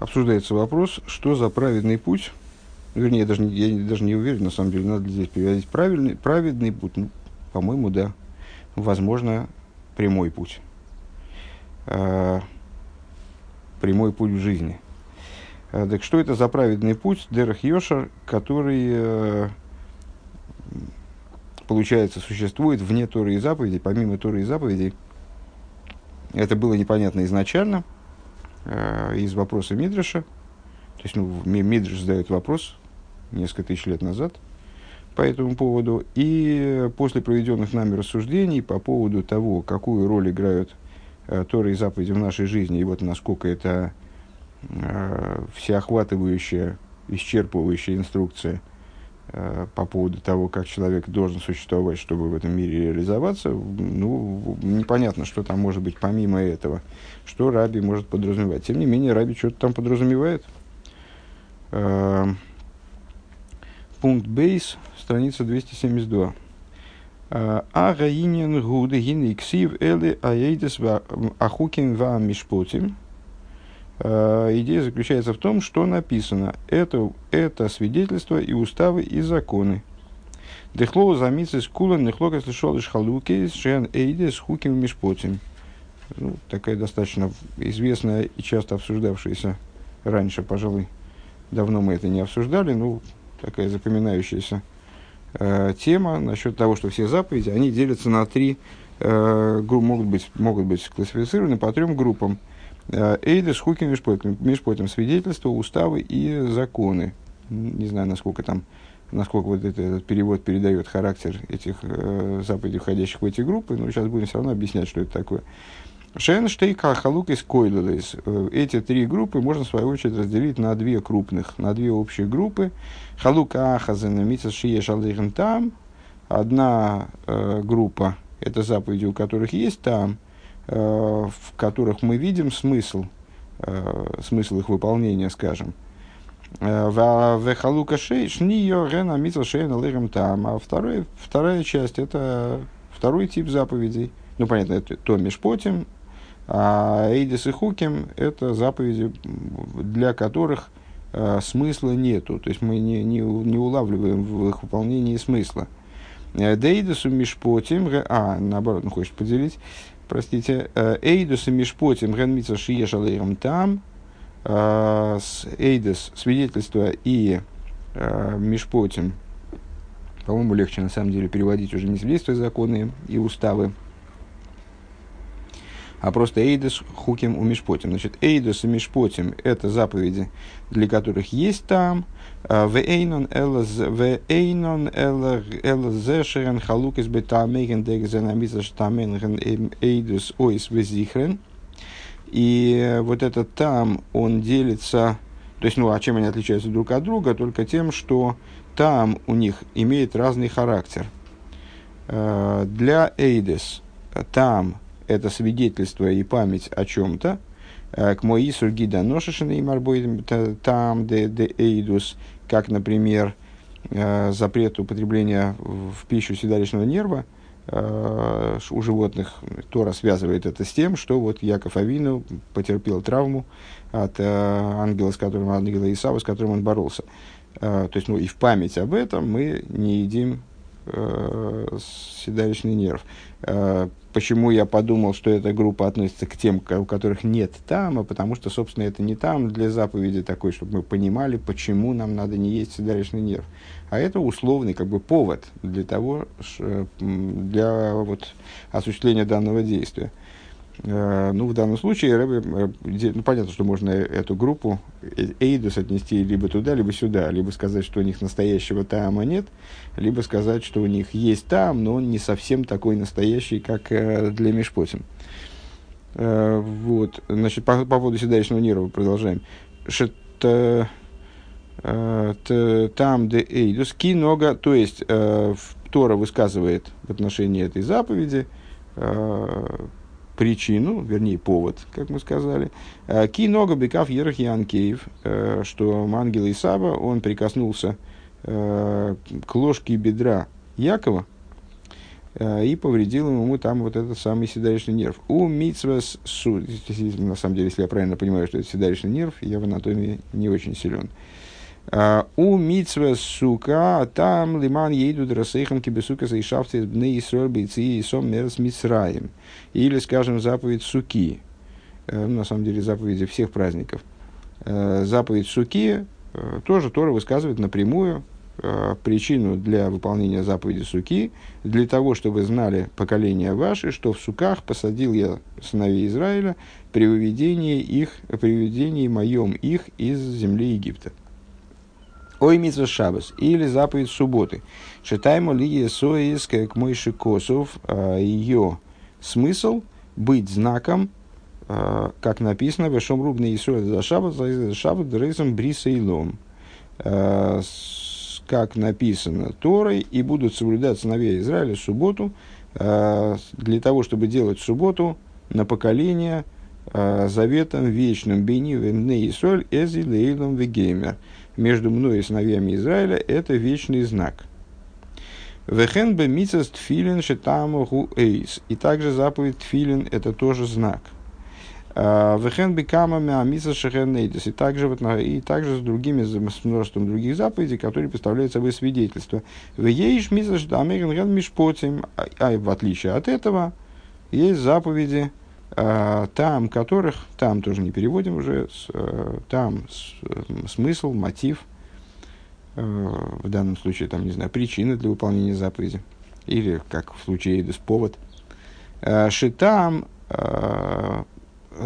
обсуждается вопрос, что за праведный путь, вернее, я даже я даже не уверен, на самом деле, надо ли здесь переводить правильный, праведный путь, ну, по-моему, да, возможно, прямой путь, э, прямой путь в жизни. Э, так что это за праведный путь, Дерах Йошар, который, э, получается, существует вне Торы и заповедей, помимо Торы и заповедей, это было непонятно изначально, э, из вопроса Мидраша. То есть, ну, Мидраш задает вопрос несколько тысяч лет назад по этому поводу. И после проведенных нами рассуждений по поводу того, какую роль играют э, Торы и заповеди в нашей жизни, и вот насколько это э, всеохватывающая, исчерпывающая инструкция – Э, по поводу того, как человек должен существовать, чтобы в этом мире реализоваться, ну, непонятно, что там может быть помимо этого, что Раби может подразумевать. Тем не менее, Раби что-то там подразумевает. Э, пункт бейс, страница 272. Э, а гаинен гуды гинексив эле аэйдес ахуким ва мишпотим – Э, идея заключается в том, что написано. Это, это свидетельство и уставы, и законы. Дехлоу замицы скула нехлока слышал лишь халуки шен эйде с хуким мишпотим. Ну, такая достаточно известная и часто обсуждавшаяся раньше, пожалуй. Давно мы это не обсуждали, ну, такая запоминающаяся э, тема насчет того, что все заповеди, они делятся на три, э, могут, быть, могут быть классифицированы по трем группам – Э, Эйдес Хукин Мишпотим свидетельства, уставы и законы. Не знаю, насколько там, насколько вот это, этот перевод передает характер этих э, заповедей, входящих в эти группы, но сейчас будем все равно объяснять, что это такое. Шенштейка, Халук и Скойлелес. Э, эти три группы можно, в свою очередь, разделить на две крупных, на две общие группы. Халук Ахазен, Митсас Шиеш там. Одна э, группа, это заповеди, у которых есть там – Э, в которых мы видим смысл, э, смысл их выполнения, скажем. Э, Вехалука нио рена митл шейна лырем там. А второй, вторая часть – это второй тип заповедей. Ну, понятно, это то межпотим, а эйдис и хуким – это заповеди, для которых смысла нету. То есть мы не, не, не улавливаем в их выполнении смысла. Дейдесу мишпотим, а, наоборот, он хочет поделить простите, э, Эйдус и Мишпотим Генмица Шиешалейрам там, э, с Эйдус, свидетельство и э, Мишпотим, по-моему, легче на самом деле переводить уже не свидетельства, законы и уставы, а просто Эйдус Хуким у Мишпотим. Значит, Эйдус и Мишпотим – это заповеди, для которых есть там – Вейнон Вейнон Элзешерен Халукис Бетамеген Дегзенамиса Штаменген Эйдус Ойс Везихрен. И вот этот там, он делится, то есть, ну, а чем они отличаются друг от друга? Только тем, что там у них имеет разный характер. Для Эйдес там это свидетельство и память о чем-то, Э, к Моису Гида Ношишина и там, де, де Эйдус, как, например, э, запрет употребления в пищу седалищного нерва э, у животных. Тора связывает это с тем, что вот Яков Авину потерпел травму от ангела, с которым, ангела Исава, с которым он боролся. То есть, ну, и в память об этом мы не едим седалищный нерв. Почему я подумал, что эта группа относится к тем, у которых нет тама, потому что, собственно, это не там для заповеди такой, чтобы мы понимали, почему нам надо не есть седалищный нерв. А это условный как бы повод для того, для вот, осуществления данного действия. Э, ну, в данном случае, э, ну, понятно, что можно эту группу э, Эйдус отнести либо туда, либо сюда, либо сказать, что у них настоящего тама нет, либо сказать, что у них есть там, но он не совсем такой настоящий, как для Мишпотим. Вот, значит, по, по поводу седалищного нерва продолжаем. Что там де Эйдус кинога, то есть Тора высказывает в отношении этой заповеди причину, вернее, повод, как мы сказали. Э, ки нога бекав ерах Янкеев, э, что ангел Исаба, он прикоснулся э, к ложке бедра Якова, э, и повредил ему там вот этот самый седалищный нерв. У митсвас су, на самом деле, если я правильно понимаю, что это седалищный нерв, я в анатомии не очень силен. Uh, у митсва сука, там лиман еду драсейхам кибесука сейшафты бны Исроль бейцы и сом мерс мисраем. Или, скажем, заповедь суки. Uh, на самом деле, заповеди всех праздников. Uh, заповедь суки тоже Тора высказывает напрямую причину для выполнения заповеди суки, для того, чтобы знали поколения ваши, что в суках посадил я сыновей Израиля при выведении их, при выведении моем их из земли Египта. Ой, митсва шабас, или заповедь субботы. Читаемо ли соис, как мойши косов, а, ее смысл быть знаком, а, как написано, в Шом Рубне Исуэль за шаббат, за шаббат, дрейсом бриса и лом. А, как написано Торой, и будут соблюдать сыновья Израиля субботу, для того, чтобы делать субботу на поколение заветом вечным бени вемне Исуэль эзи лейлом вегеймер между мной и сыновьями Израиля, это вечный знак. Вехен бе мицас тфилин шетаму гу эйс. И также заповедь тфилин – это тоже знак. А, Вехен бе камами амиса шехен нейдес. И также, вот, и также с другими, с множеством других заповедей, которые представляют собой свидетельство. Вееш мицас дамеген мишпотим. А в отличие от этого, есть заповеди, а, там которых, там тоже не переводим уже, э, там смысл, мотив, э, в данном случае, там, не знаю, причина для выполнения заповеди, или, как в случае Эйдес, повод. Шитам,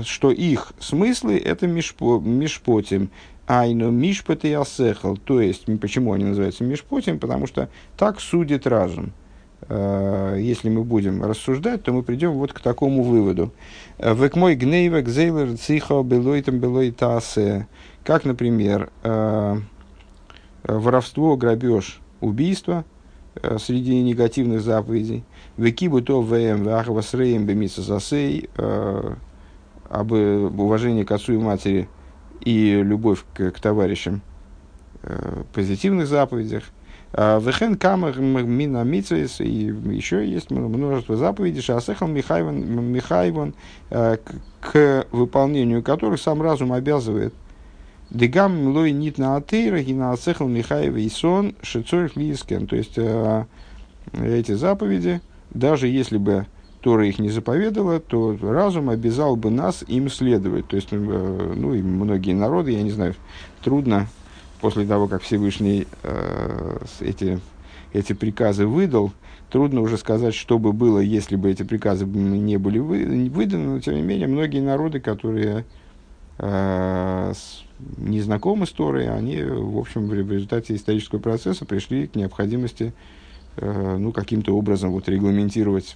что их смыслы – это мишпо, мишпотим, айно мишпот и асехал, то есть, почему они называются мишпотим, потому что так судит разум – Э, если мы будем рассуждать, то мы придем вот к такому выводу. Э, Век мой гнейвек зейлер цихо белойтам белой тасе. Как, например, э, воровство, грабеж, убийство среди негативных заповедей. Векибу то вм вахвасреем бемиса засей об уважении к отцу и матери и любовь к, к товарищам позитивных заповедях. А, Вехен камер мина и еще есть множество заповедей, шасехал Михайван, Михайван, а, к выполнению которых сам разум обязывает. Дегам млой нит на атеира, и на ацехал Михаева и сон, шицорих лискен. То есть, а, эти заповеди, даже если бы Тора их не заповедала, то разум обязал бы нас им следовать. То есть, ну и многие народы, я не знаю, трудно после того, как Всевышний э, эти, эти приказы выдал, трудно уже сказать, что бы было, если бы эти приказы не были вы, выданы, но тем не менее многие народы, которые э, не знакомы с Торой, они, в общем, в результате исторического процесса пришли к необходимости э, ну, каким-то образом вот, регламентировать,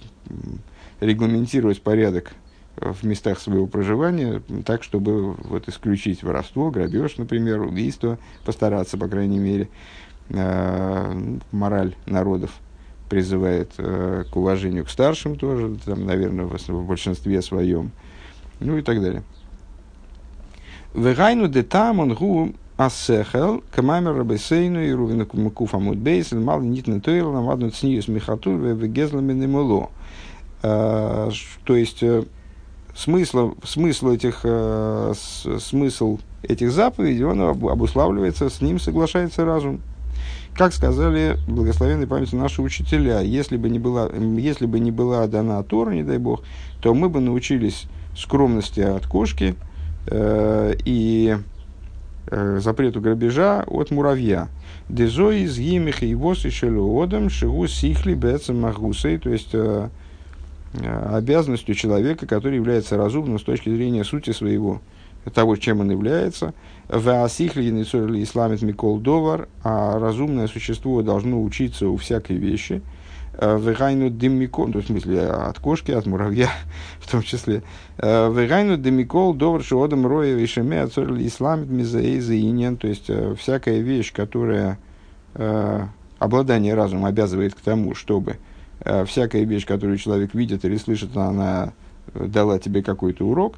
регламентировать порядок в местах своего проживания, так, чтобы вот, исключить воровство, грабеж, например, убийство, постараться, по крайней мере. Э, мораль народов призывает э, к уважению к старшим тоже, там, наверное, в, в большинстве своем, ну и так далее. Вегайну де там он гу асехел, камамер рабесейну и рувина куфа мудбейс, мал нитна тойл, намадну цниюс михатур, вегезлами немоло. Э, то есть, смысл, смысл, этих, э, смысл этих заповедей, он обуславливается, с ним соглашается разум. Как сказали благословенной памяти наши учителя, если бы не была, если бы не была дана Тора, не дай Бог, то мы бы научились скромности от кошки э, и э, запрету грабежа от муравья. Дезои из гимих и восы шелуодом шигу сихли бецем магусей, то есть Э, обязанностью человека, который является разумным с точки зрения сути своего, того, чем он является. В асихли исламит микол довар, а разумное существо должно учиться у всякой вещи. Э, Вегайну демикол, то есть в смысле от кошки, от муравья в том числе. Э, Вегайну демикол довар шиодам роя вишеме ацорли исламит мизаэйза иньян, то есть всякая вещь, которая обладание разумом обязывает к тому, чтобы Э, всякая вещь, которую человек видит или слышит, она дала тебе какой-то урок.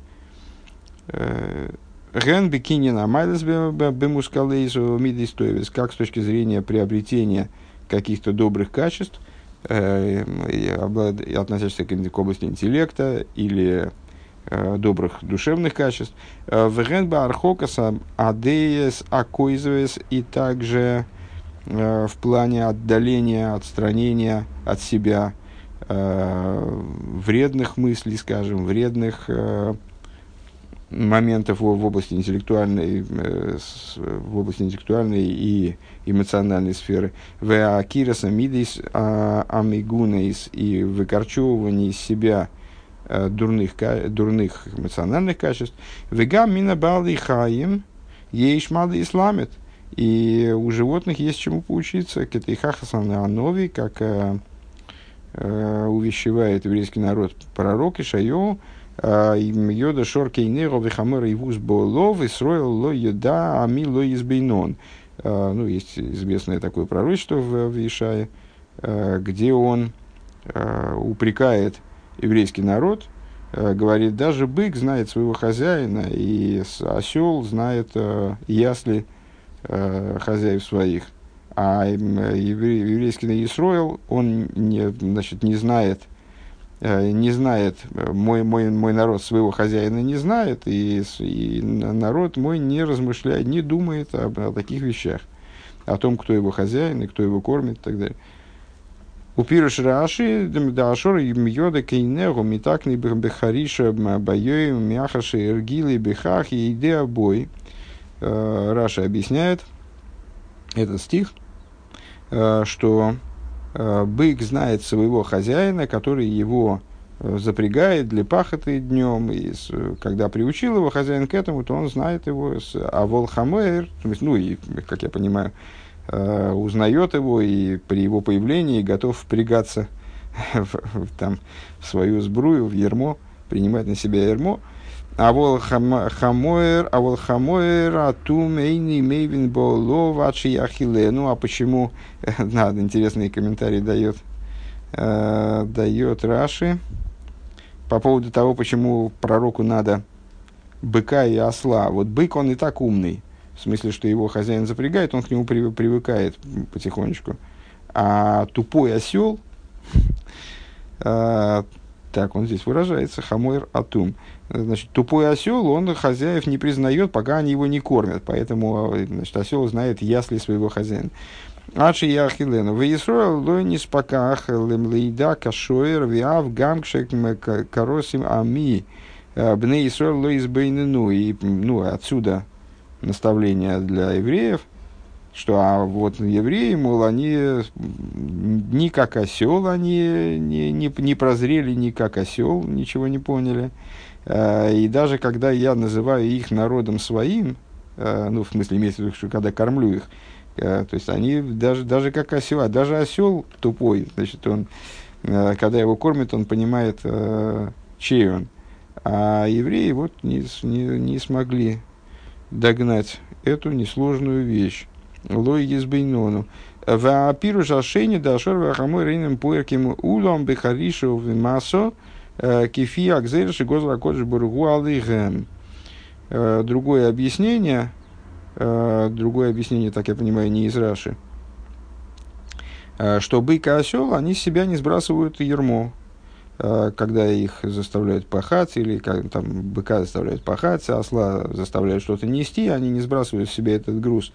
Э, Ген бикинин амайлес бемускалейсу мидистоевис, как с точки зрения приобретения каких-то добрых качеств, э, относящихся к области интеллекта или э, добрых душевных качеств. Э, Вегенба архокаса адеес акоизвес и также в плане отдаления, отстранения от себя вредных мыслей, скажем, вредных моментов в, в области интеллектуальной, э, в области интеллектуальной и эмоциональной сферы. В акираса мидис а, амигунейс и выкорчевывание из себя э, дурных, дурных эмоциональных качеств. Вега мина балди хаим ейш мады исламит. И у животных есть чему поучиться. к этой хахасан анови, как э, э, увещевает еврейский народ пророк Ишайо, Йода шоркей неро вихамер и вуз болов и строил ло йода ами ло избейнон. Ну, есть известное такое пророчество в, в Ишае, где он упрекает еврейский народ, говорит, даже бык знает своего хозяина, и осел знает ясли хозяев своих. А еврейский Исроил, он не, значит, не знает Э, не знает, э, мой, мой, мой народ своего хозяина не знает, и, и народ мой не размышляет, не думает об, о таких вещах, о том, кто его хозяин и кто его кормит и так далее. У пируш раши, дашор йода кейнегу, митакни бехариша байоем, мяхаши эргили бехах идея бой. Э, Раша объясняет этот стих, что Э, бык знает своего хозяина, который его э, запрягает для пахоты днем, и когда приучил его хозяин к этому, то он знает его, а волхамер, ну и, как я понимаю, э, узнает его и при его появлении готов впрягаться в, там, в свою сбрую, в ермо, принимать на себя ермо, Авол хамоэр, авол хамоэр, атум эйни мейвин боло вачи яхиле. Ну, а почему, надо, интересный комментарий дает, э, дает Раши по поводу того, почему пророку надо быка и осла. Вот бык, он и так умный, в смысле, что его хозяин запрягает, он к нему привыкает потихонечку. А тупой осел, э, так он здесь выражается, хамойр атум. Значит, тупой осел, он хозяев не признает, пока они его не кормят. Поэтому значит, осел знает ясли своего хозяина. Ачи яхилену. В Исруэл лойни спаках лемлейда кашоэр виав гамкшек каросим ами. Э, бне Исруэл лойс бейнену. И ну, отсюда наставление для евреев, что а вот евреи, мол, они ни как осел, они не, не, не прозрели ни как осел, ничего не поняли. Э, и даже когда я называю их народом своим, э, ну, в смысле, имеется в виду, что когда кормлю их, э, то есть они даже, даже как осел, даже осел тупой, значит, он, когда его кормят, он понимает, чей он. А евреи вот не, не, не смогли догнать эту несложную вещь. Лой езбейнону. В апиру жашени дашор вахамой рейным пуэрким улом бехаришу в массо – Э, кефи акзейрши гозра кодж бургу алыгэм. Э, другое объяснение, э, другое объяснение, так я понимаю, не из Раши, что бык и осел, они себя не сбрасывают ермо, когда их заставляют пахать, или как, там, быка заставляют пахать, осла заставляют что-то нести, они не сбрасывают с себя этот груз.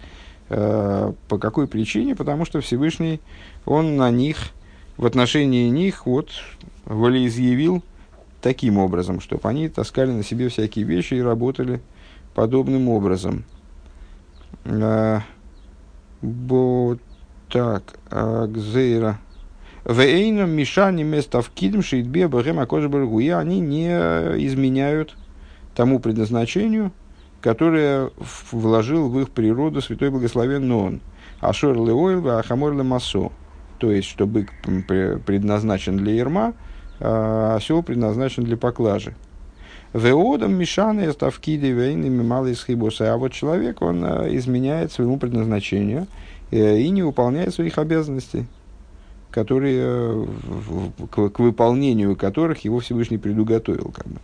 По какой причине? Потому что Всевышний, он на них, в отношении них, вот, волеизъявил таким образом, чтобы они таскали на себе всякие вещи и работали подобным образом. А, бо, так, а, Гзейра. Вейном мишани места в кидм шейтбе бахем акожбергу. И они не изменяют тому предназначению, которое вложил в их природу святой благословен он. Ашор леойл, ахамор лемасо. То есть, что бык предназначен для ерма, а осел предназначен для поклажи. Веодом мешаны ставкиды вейными малые схибусы. А вот человек, он а, изменяет своему предназначению э, и не выполняет своих обязанностей. которые, к, к выполнению которых его Всевышний предуготовил. Как бы.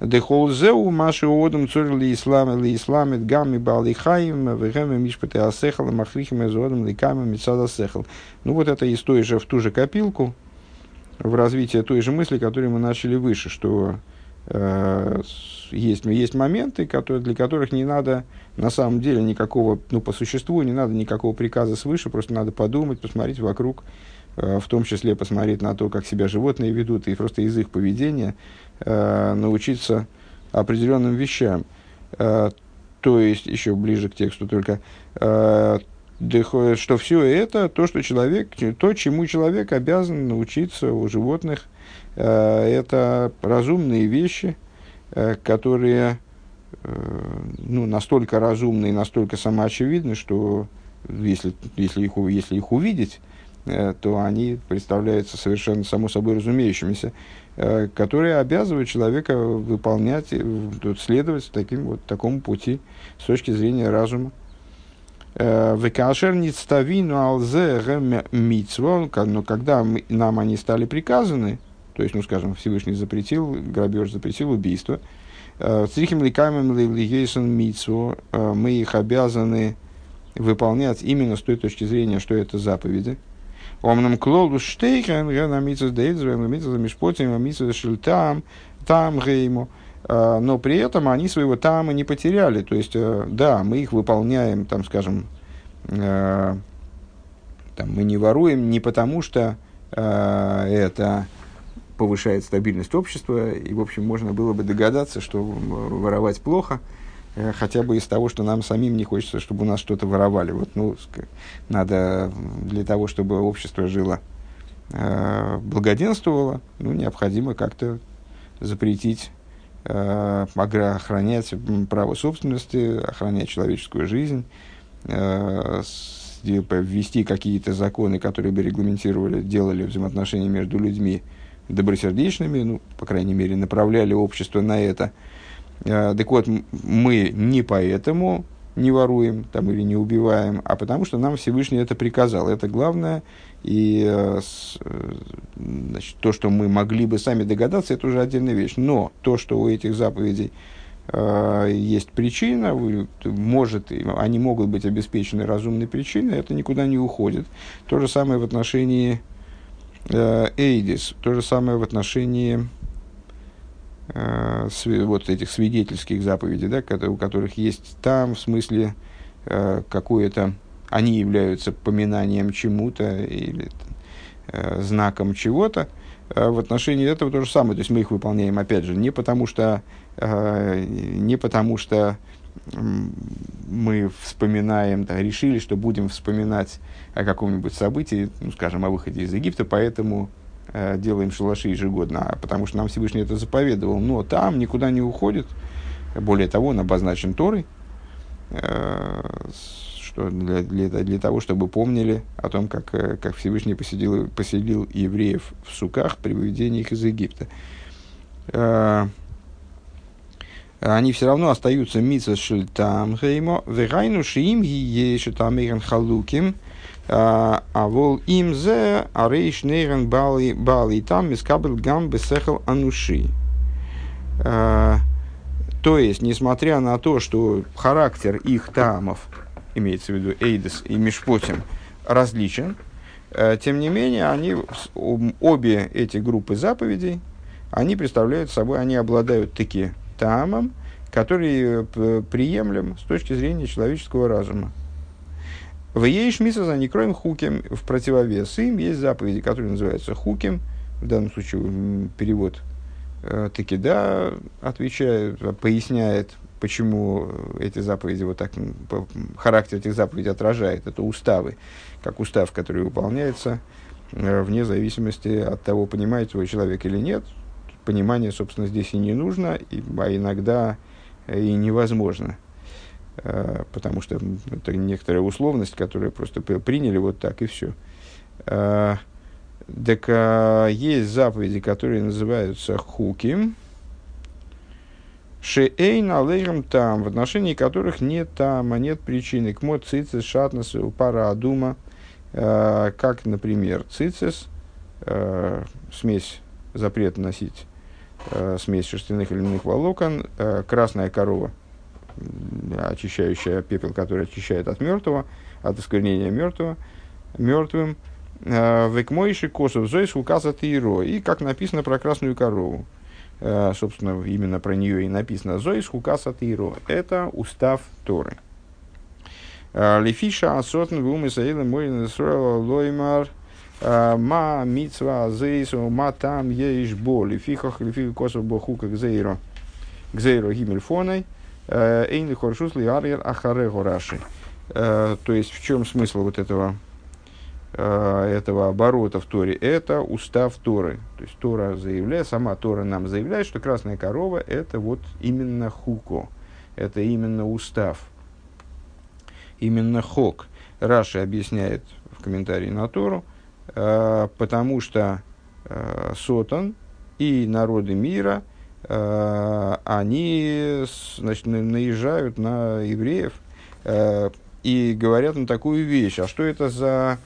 Дехолзеу маши одам цорь ли ислам ли исламит гамми бали хаим вегами мишпаты асехал махрихим эзодам ли ками мицада сехал. Ну вот это из той же, в ту же копилку, в развитии той же мысли, которую мы начали выше, что э, есть, есть моменты, которые, для которых не надо на самом деле никакого, ну по существу не надо никакого приказа свыше, просто надо подумать, посмотреть вокруг, в том числе посмотреть на то, как себя животные ведут, и просто из их поведения э, научиться определенным вещам. Э, то есть, еще ближе к тексту только, э, что все это, то, что человек, то, чему человек обязан научиться у животных, э, это разумные вещи, э, которые э, ну, настолько разумны и настолько самоочевидны, что если, если, их, если их увидеть, то они представляются совершенно само собой разумеющимися. Э, которые обязывают человека выполнять, э, следовать таким, вот, такому пути с точки зрения разума. Э, Векашер ництавину алзе но когда нам они стали приказаны, то есть, ну, скажем, Всевышний запретил грабеж, запретил убийство, Црихим ликамем митцво, мы их обязаны выполнять именно с той точки зрения, что это заповеди – Омнам клолу штейхен, ген амитсус дейдзвен, амитсус мишпотим, амитсус шильтам, там гейму. А, но при этом они своего там и не потеряли. То есть, э, да, мы их выполняем, там, скажем, э, там, мы не воруем не потому, что э, это повышает стабильность общества, и, в общем, можно было бы догадаться, что воровать плохо, хотя бы из того, что нам самим не хочется, чтобы у нас что-то воровали. Вот, ну, надо для того, чтобы общество жило, э, благоденствовало, ну, необходимо как-то запретить, э, охранять право собственности, охранять человеческую жизнь, э, ввести какие-то законы, которые бы регламентировали, делали взаимоотношения между людьми добросердечными, ну, по крайней мере, направляли общество на это – Э, так вот, мы не поэтому не воруем там, или не убиваем, а потому что нам Всевышний это приказал. Это главное. И э, э, значит, то, что мы могли бы сами догадаться, это уже отдельная вещь. Но то, что у этих заповедей э, есть причина, может, они могут быть обеспечены разумной причиной, это никуда не уходит. То же самое в отношении э, Эйдис, то же самое в отношении э, вот этих свидетельских заповедей, да, у которых есть там, в смысле, э, какое-то, они являются поминанием чему-то или э, знаком чего-то, э, в отношении этого то же самое. То есть мы их выполняем, опять же, не потому что, э, не потому что мы вспоминаем, да, решили, что будем вспоминать о каком-нибудь событии, ну, скажем, о выходе из Египта, поэтому Э, делаем шалаши ежегодно, а потому что нам Всевышний это заповедовал. Но там никуда не уходит. Более того, он обозначен Торой, э, что для, для, для того, чтобы помнили о том, как, э, как Всевышний поселил, поселил евреев в суках при выведении их из Египта. Они все равно остаются митсва шильтам геймо, вегайну шиим ги ешетам халуким, а, а вол им зе арейш нейрен бали бали там мискабел гам бесехал ануши. А, то есть, несмотря на то, что характер их тамов, имеется в виду Эйдес и Мишпотим, различен, э, тем не менее, они, обе эти группы заповедей, они представляют собой, они обладают таки тамом, который э, приемлем с точки зрения человеческого разума. В ей шмиса за некроем хукем в противовес им есть заповеди, которые называются хукем. В данном случае перевод э, таки да отвечает, поясняет, почему эти заповеди вот так, характер этих заповедей отражает. Это уставы, как устав, который выполняется э, вне зависимости от того, понимает его человек или нет. Понимание, собственно, здесь и не нужно, и, а иногда и невозможно. Э, потому что это некоторая условность, которую просто приняли вот так и все. Э, так а, есть заповеди, которые называются хуки, шеэйн алейрам там, в отношении которых нет там, а нет причины. К цицис шатнас пара адума, э, как, например, цицис, смесь, запрет носить смесь шерстяных или льняных волокон, красная корова, очищающая пепел, который очищает от мертвого, от осквернения мертвого, мертвым, э, векмойши косов зоис указа тиро, и как написано про красную корову. Э, собственно, именно про нее и написано зоис хукаса тиро. Это устав Торы. Э, Лефиша асотн вумы саилы мой лоймар ма мицва зейсу ма там еш бо лефихах лефих косов боху как зейро гзейро гимельфоной эйн хоршус ли арьер ахаре гораши. То есть, в чем смысл вот этого Э, этого оборота в Торе, это устав Торы. То есть Тора заявляет, сама Тора нам заявляет, что красная корова это вот именно хуко, это именно устав, именно хок. Раши объясняет в комментарии на Тору, э, потому что э, Сотан и народы мира, они значит, наезжают на евреев и говорят на такую вещь, а что это за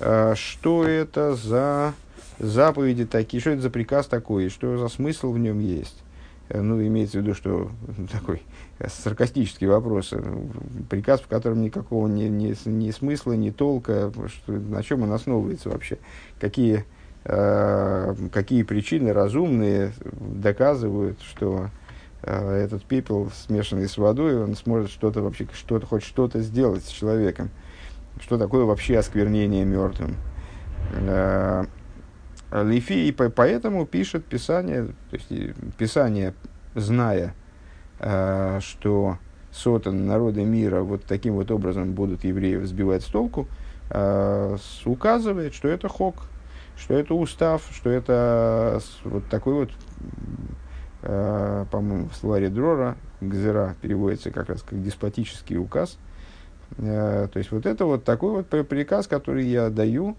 а, что это за заповеди такие, что это за приказ такой, что за смысл в нем есть. Э, ну, имеется в виду, что такой саркастический вопрос. Приказ, в котором никакого ни, ни, ни смысла, ни толка, что, на чем он основывается вообще. Какие, э, какие причины разумные доказывают, что э, этот пепел, смешанный с водой, он сможет что-то вообще, что-то, хоть что-то сделать с человеком. Э, что такое вообще осквернение мертвым. Э, Лифи, и поэтому пишет Писание, то есть Писание, зная, э, что сотан народы мира вот таким вот образом будут евреев сбивать с толку, э, указывает, что это хок, что это устав, что это вот такой вот, по-моему, в словаре Дрора, Гзера переводится как раз как деспотический указ – Э, то есть вот это вот такой вот приказ, который я даю,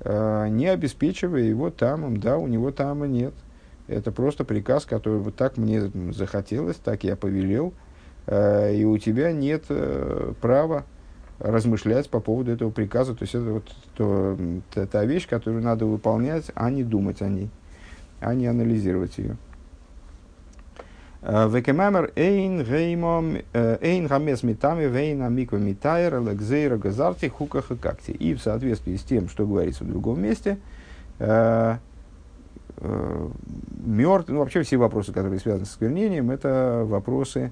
э, не обеспечивая его тамом, да, у него тама нет. Это просто приказ, который вот так мне захотелось, так я повелел, э, и у тебя нет права размышлять по поводу этого приказа. То есть это вот то, та вещь, которую надо выполнять, а не думать о ней, а не анализировать ее. Векемамер эйн геймом эйн гамес метами вейн амиква митайр лекзейра газарти хуках и. И в соответствии с тем, что говорится в другом месте, мертв, ну вообще все вопросы, которые связаны с осквернением, это вопросы,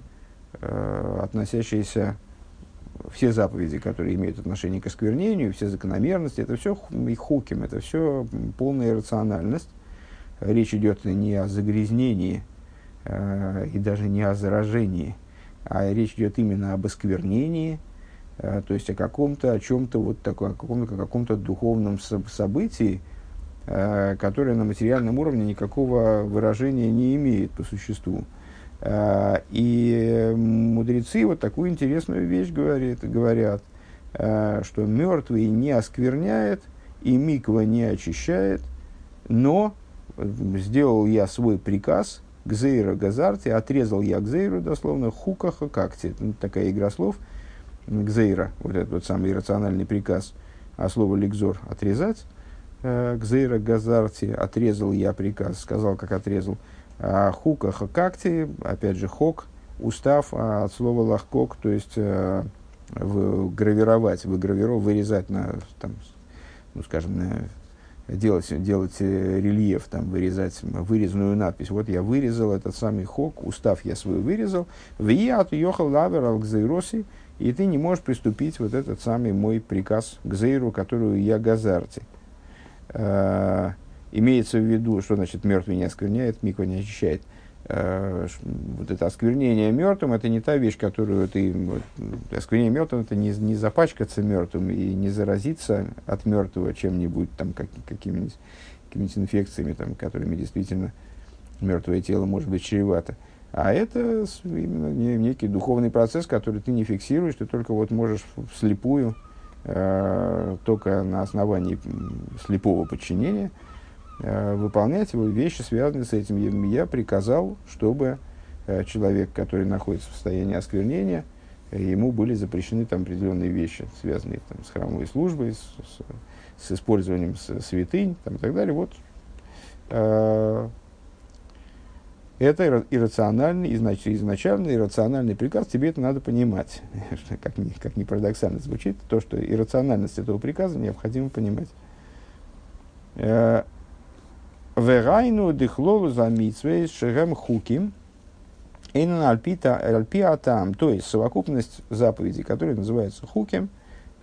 относящиеся все заповеди, которые имеют отношение к осквернению, все закономерности, это все хуким, это все полная рациональность. Речь идет не о загрязнении Э, и даже не о заражении, а речь идет именно об осквернении, э, то есть о каком-то, о чем-то вот таком, о каком-то, каком-то духовном событии, э, которое на материальном уровне никакого выражения не имеет по существу. И мудрецы вот такую интересную вещь говорят, говорят что мертвый не оскверняет и миква не очищает, но сделал я свой приказ, Гзейра Газарти, отрезал я Гзейру, дословно, хукаха какти. Ну, такая игра слов. Гзейра, вот этот вот самый иррациональный приказ, а слово ликзор отрезать. Э, Гзейра Газарти, отрезал я приказ, сказал, как отрезал. А хукаха какти, опять же, хок, устав, а от слова лахкок, то есть э, гравировать, выгравировать, вырезать на, там, ну, скажем, на делать, делать э, рельеф, там, вырезать вырезанную надпись. Вот я вырезал этот самый хок, устав я свой вырезал. В от йохал лавер ал и ты не можешь приступить вот этот самый мой приказ к зейру, которую я газарти. Имеется в виду, что значит мертвый не оскверняет, миква не очищает. Э, вот это осквернение мертвым, это не та вещь, которую ты... Вот, осквернение мертвым, это не, не запачкаться мертвым и не заразиться от мертвого чем-нибудь, там, как, какими-нибудь, какими-нибудь инфекциями, там, которыми действительно мертвое тело может быть чревато. А это именно некий духовный процесс, который ты не фиксируешь, ты только вот можешь вслепую, э, только на основании слепого подчинения – выполнять его вещи, связанные с этим. Я приказал, чтобы э, человек, который находится в состоянии осквернения, ему были запрещены там определенные вещи, связанные там, с храмовой службой, с, с, с использованием святынь там, и так далее. Вот, э, это иррациональный, значит, изначальный иррациональный приказ, тебе это надо понимать. как, ни, как ни парадоксально звучит, то, что иррациональность этого приказа необходимо понимать. Верайну дыхлолу за митсвей шерем хуким – Эйнан альпиа там, то есть совокупность заповедей, которые называются хукем,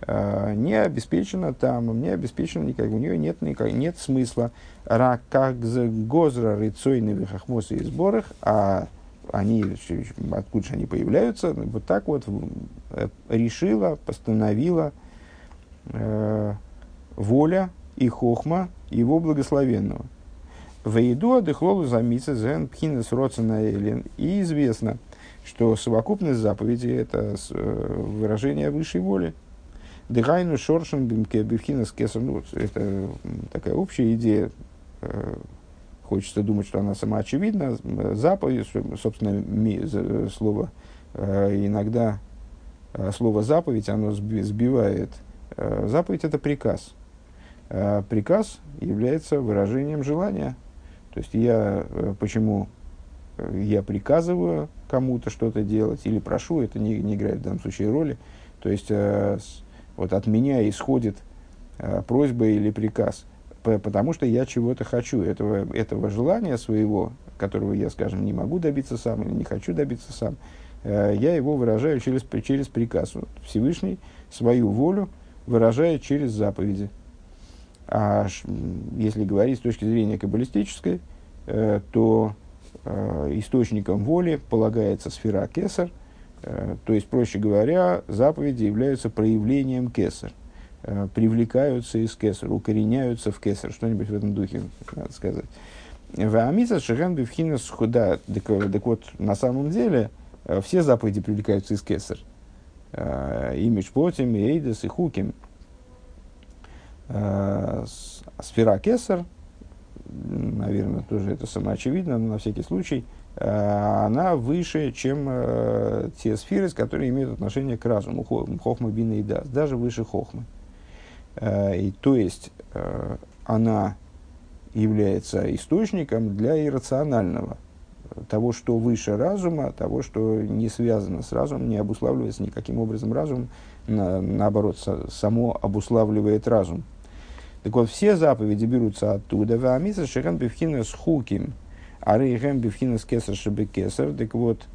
э, не обеспечена там, не обеспечена никак, у нее нет, никак, нет смысла. Ра как гозра рыцойны хахмосы и сборах, а они, откуда же они появляются, вот так вот э, решила, постановила э, воля и хохма его благословенного. Вейду адыхлолу замица зен пхинес роцена элен. И известно, что совокупность заповедей – это э, выражение высшей воли. Дыхайну шоршен бимхинес кесар. Ну, это такая общая идея. Э, хочется думать, что она сама очевидна. Заповедь, собственно, слово э, иногда слово заповедь, оно сбивает. Заповедь – это приказ. Приказ является выражением желания – то есть я э, почему э, я приказываю кому-то что-то делать или прошу, это не, не играет в данном случае роли. То есть э, вот от меня исходит просьба или приказ, потому что я чего-то хочу, этого, этого желания своего, которого я, скажем, не могу добиться сам или не хочу добиться сам, я его выражаю через, через приказ. Всевышний свою волю выражает через заповеди. А если говорить с точки зрения каббалистической, э, то э, источником воли полагается сфера кесар, э, то есть, проще говоря, заповеди являются проявлением кесар, привлекаются из кесар, укореняются в кесар, что-нибудь в этом духе, надо сказать. Ваамиса шеген бифхинас худа. Так вот, на самом деле, все заповеди привлекаются из кесар. Э, имидж плотим, эйдес и хуким – сфера Кесар, наверное, тоже это самоочевидно, но на всякий случай, э, она выше, чем э, те сферы, которые имеют отношение к разуму, Хохма, Бина и Дас, даже выше Хохмы. И, то есть, она является источником для иррационального, того, что выше разума, того, что не связано с разумом, не обуславливается никаким образом разумом, на, наоборот, со, само обуславливает разум. Так вот, все заповеди берутся оттуда. Ваамиса шехен бифхина с хуким, а рейхем бифхина с кесар шебе кесар. Так вот,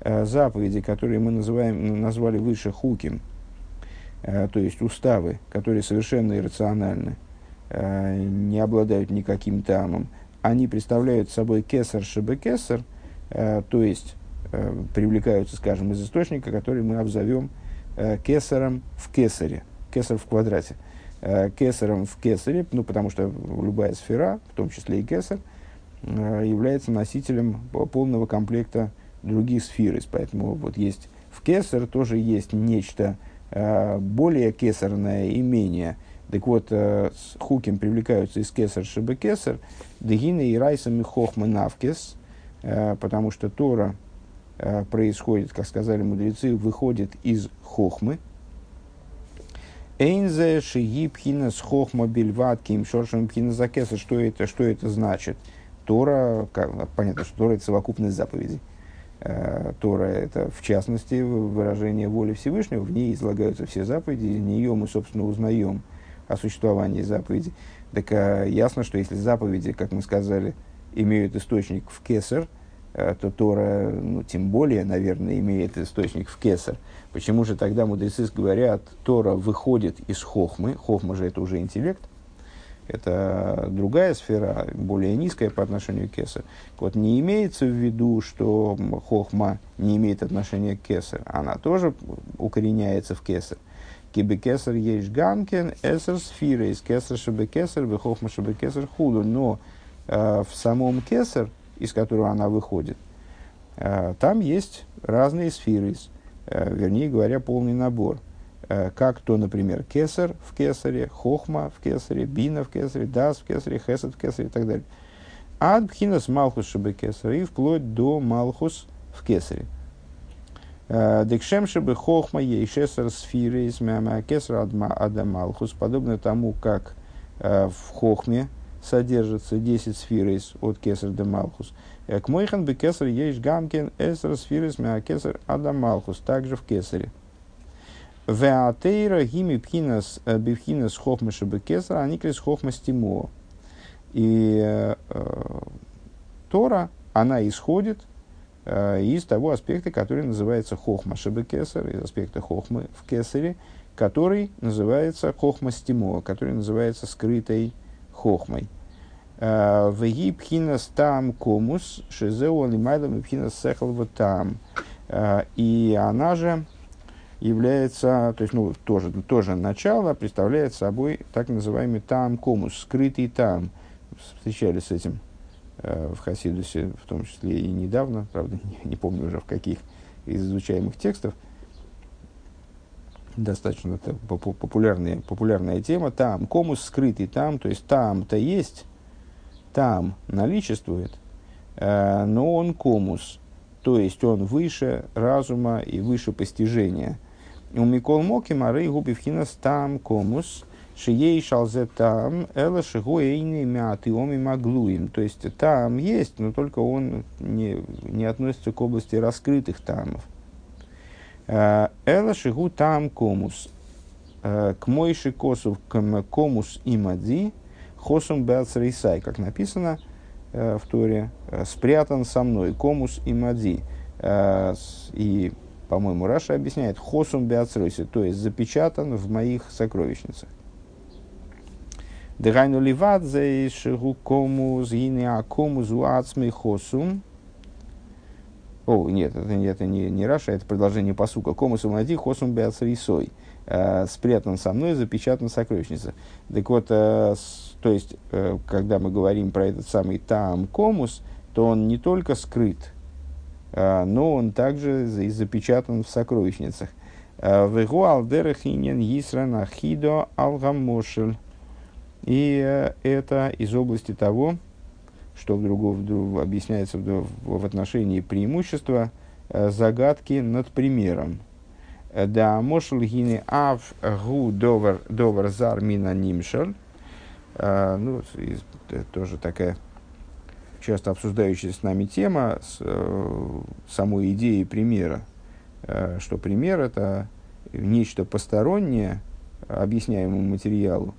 э, заповеди, которые мы называем, назвали выше хуким, э, то есть уставы, которые совершенно иррациональны, э, не обладают никаким тамом, они представляют собой кесар шебе кесар, то есть привлекаются, скажем, из источника, который мы обзовем кесаром в кесаре, кесар в квадрате. Э, кесаром в кесаре, ну, потому что любая сфера, в том числе и кесар, э, является носителем полного комплекта других сфер. Поэтому вот есть в кесар тоже есть нечто э, более кесарное и менее. Так вот, с хуким привлекаются из кесар шибы кесар, дегина и райсами хохмы навкес, потому что Тора происходит, как сказали мудрецы, выходит из хохмы, Эйнзе шиги пхина с хохма бельват ким шоршем пхина закеса. Что это, что это значит? Тора, как, понятно, что Тора это совокупность заповедей. Э, Тора это, в частности, выражение воли Всевышнего. В ней излагаются все заповеди, из нее мы, собственно, узнаем о существовании заповедей. Так э, ясно, что если заповеди, как мы сказали, имеют источник в кесар, э, то Тора, ну, тем более, наверное, имеет источник в кесар. Почему же тогда мудрецы говорят, Тора выходит из хохмы, хохма же это уже интеллект, это другая сфера, более низкая по отношению к кесар. Вот не имеется в виду, что хохма не имеет отношения к кесар, она тоже укореняется в кесар. Кибе кесар есть гамкен, эсер сфира, из кесар шабе кесар, хохма шабе кесар худу. Но э, в самом кесар, из которого она выходит, э, там есть разные сферы. Э, вернее говоря, полный набор. Э, как то, например, кесар в кесаре, хохма в кесаре, бина в кесаре, дас в кесаре, хесед в кесаре и так далее. Ад пхинас малхус шабе кесар и вплоть до малхус в кесаре. Декшемши бы хохма ейшесар сфиры из кесра адамалхус, подобно тому, как в хохме содержится 10 сфирис от кесар до малхус. К мойхан бы кесар ейш гамкин эсра сфирис мя кесар адамалхус, также в кесаре. Веатейра гими пхинас бифхинас хохма шибы кесар, они крис хохма стимо. И э, Тора, она исходит э, из того аспекта, который называется хохма шибы кесар, из аспекта хохмы в кесаре, который называется хохма стимо, который называется скрытой хохмой. Э, Веги пхинас там комус, шизеу лимайдам и пхинас сехал там. Э, и она же является, то есть, ну, тоже, тоже начало представляет собой так называемый там комус, скрытый там. Встречались с этим э, в Хасидусе, в том числе и недавно, правда, не, не помню уже в каких из изучаемых текстов. Достаточно это популярная, популярная тема. Там, комус скрытый там, то есть там-то есть, там наличествует, э, но он комус, то есть он выше разума и выше постижения. У Микол Моки Мары Губивхинас там комус, шией шалзе там, эла шигуэйни мяты оми маглуим. То есть там есть, но только он не, не относится к области раскрытых тамов. Эла шигу там комус. Э, к мойши косу к комус и мади – Хосум Беацрейсай, как написано э, в Торе, э, спрятан со мной, комус и мади. Э, и, по-моему, Раша объясняет, Хосум Беацрейсай, то есть запечатан в моих сокровищницах. Дегайну ливад шигу комус, гине комус уацмей хосум. О, нет, это, это не, не Раша, это продолжение посука. Комус и мади хосум беацрейсой. Спрятан со мной, запечатан в сокровищнице. Так вот, то есть, э, когда мы говорим про этот самый Таам Комус, то он не только скрыт, э, но он также и запечатан в сокровищницах. Э, Вегу алдерахинен йисран ахидо алгамошель. И это из области того, что вдруг, вдруг объясняется в, в отношении преимущества загадки над примером. Да, мошел гине ав гу довар довар зар мина нимшель. А, ну, тоже такая часто обсуждающаяся с нами тема с самой идеей примера, что пример это нечто постороннее объясняемому материалу,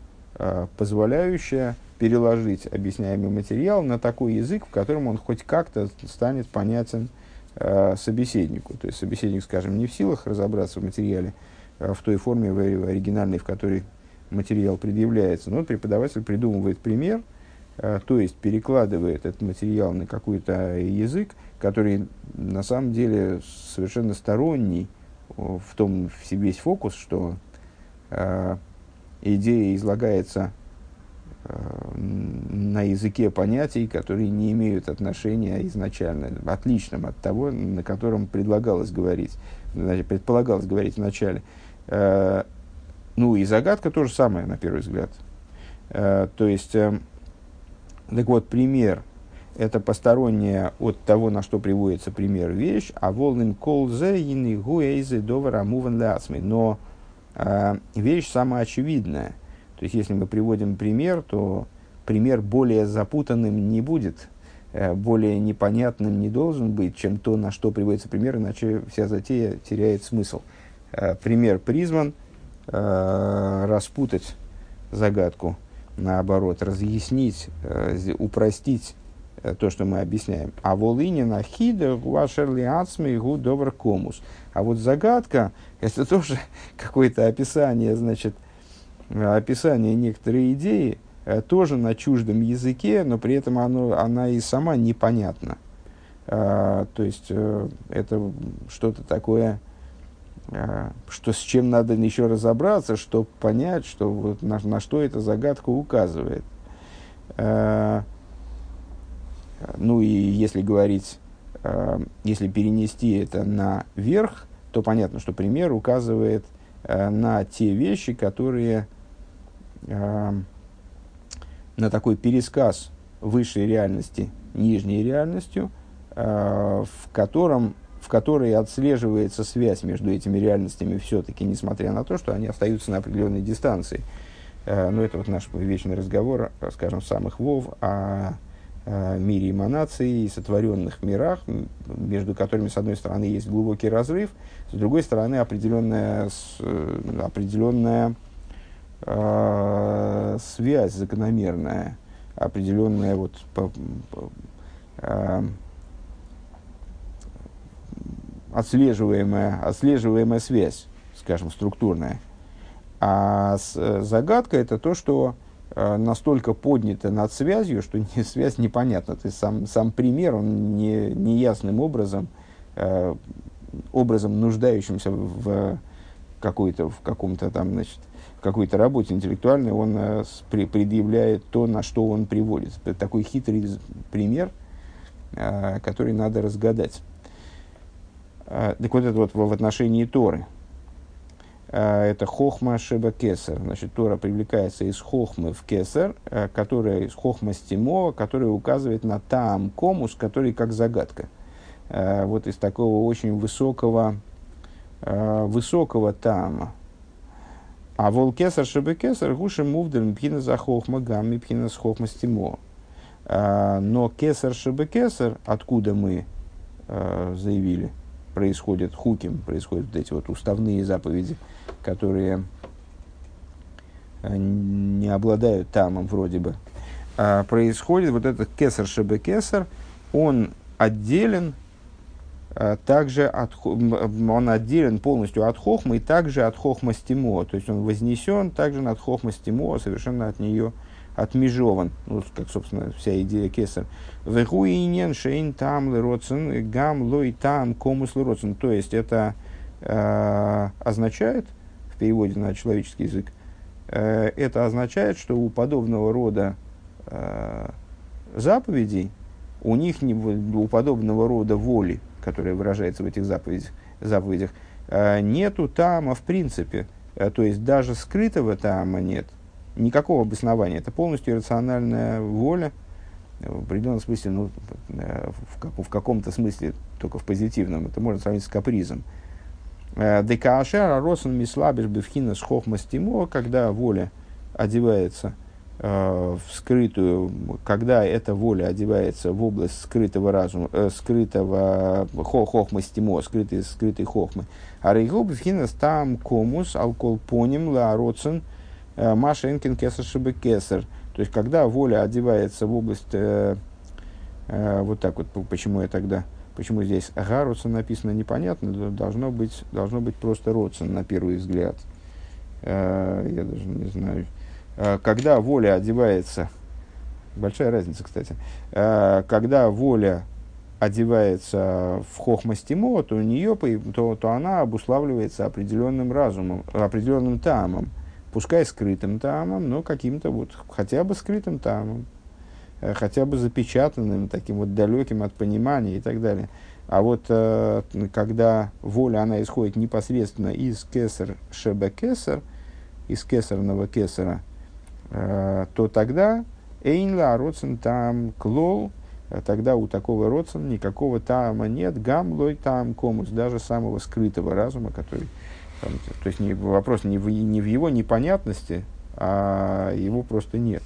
позволяющее переложить объясняемый материал на такой язык, в котором он хоть как-то станет понятен э, собеседнику. То есть собеседник, скажем, не в силах разобраться в материале э, в той форме в оригинальной, в которой материал предъявляется, но преподаватель придумывает пример, э, то есть перекладывает этот материал на какой-то язык, который на самом деле совершенно сторонний в том весь фокус, что э, идея излагается на языке понятий, которые не имеют отношения изначально, отличным от того, на котором предлагалось говорить, предполагалось говорить вначале. Э, ну и загадка то же самое, на первый взгляд. Э, то есть, э, так вот, пример – это посторонняя от того, на что приводится пример вещь, а волнин колзе ины гуэйзе довара муван. Но вещь самоочевидная. То есть, если мы приводим пример, то пример более запутанным не будет, э, более непонятным не должен быть, чем то, на что приводится пример, иначе вся затея теряет смысл. Э, пример призван – э, распутать загадку, наоборот, разъяснить, упростить то, что мы объясняем. А волынина хида гуашерли ацми гу добр комус. А вот загадка, это тоже какое-то описание, значит, описание некоторой идеи, э, тоже на чуждом языке, но при этом оно, она и сама непонятна. А, то есть э, это что-то такое что с чем надо еще разобраться, чтобы понять, что вот на, на что эта загадка указывает. Ну и если говорить, если перенести это на верх, то понятно, что пример указывает на те вещи, которые на такой пересказ высшей реальности нижней реальностью, в котором в которой отслеживается связь между этими реальностями все-таки, несмотря на то, что они остаются на определенной дистанции. Э, но это вот наш вечный разговор, скажем, самых вов о мире эманаций и сотворенных мирах, между которыми, с одной стороны, есть глубокий разрыв, с другой стороны, определенная, определенная э, связь закономерная, определенная вот, по, по, э, отслеживаемая, отслеживаемая связь, скажем, структурная. А с, э, загадка это то, что э, настолько поднято над связью, что не, связь непонятна. То есть сам, сам пример, он не, неясным образом, э, образом нуждающимся в какой-то, в каком-то там, значит, в какой-то работе интеллектуальной, он э, при, предъявляет то, на что он приводит. Такой хитрый пример, э, который надо разгадать. А, так вот это вот в отношении Торы. Это хохма шеба кесар. Значит, Тора привлекается из хохмы в кесар, которая из хохма стимо, которая указывает на там комус, который как загадка. Вот из такого очень высокого, высокого тама. А вол кесар шеба кесар гуши мувдер мпхина за хохма гам мпхина с хохма стимо. Но кесар шеба кесар, откуда мы заявили, происходят хуким, происходят вот эти вот уставные заповеди, которые э, не обладают тамом вроде бы, а происходит вот этот кесар шебе кесар, он отделен а, также от, он отделен полностью от хохмы и также от хохма стимо, то есть он вознесен также над хохма стимо, совершенно от нее отмежован, ну, как, собственно, вся идея кесар. Вегуинен шейн там лероцен, гам лой там комус лероцен. То есть это э, означает, в переводе на человеческий язык, э, это означает, что у подобного рода э, заповедей, у них не, у подобного рода воли, которая выражается в этих заповедях, заповедях э, нету тама в принципе. Э, то есть даже скрытого тама нет никакого обоснования. Это полностью иррациональная воля, в определенном смысле, ну, э, в, в каком-то смысле, только в позитивном, это можно сравнить с капризом. Э, Декаашер, Росен, Мислабиш, Бевхина, Схохмастимо, когда воля одевается э, в скрытую, когда эта воля одевается в область скрытого разума, э, скрытого хо, хохмастимо, скрытой, скрытой хохмы. А рейгу Бевхина, там комус, алкол поним, ла роцен, Э, Маша Энкин Кесар Шибы Кесар. То есть, когда воля одевается в область, э, э, вот так вот, почему я тогда, почему здесь Гаруцин написано непонятно, должно быть, должно быть просто Родсон на первый взгляд. Э, я даже не знаю. Э, когда воля одевается, большая разница, кстати, э, когда воля одевается в хохмастимо, то у нее, то, то она обуславливается определенным разумом, определенным тамом пускай скрытым тамом, но каким-то вот хотя бы скрытым тамом, э, хотя бы запечатанным, таким вот далеким от понимания и так далее. А вот когда воля, она исходит непосредственно из кесар шебе кесар, из кесарного кесара, то тогда эйнла родсен там клол, тогда у такого родсен никакого тама нет, гамлой там комус, даже самого скрытого разума, который то есть не, вопрос не в, не в его непонятности, а его просто нет.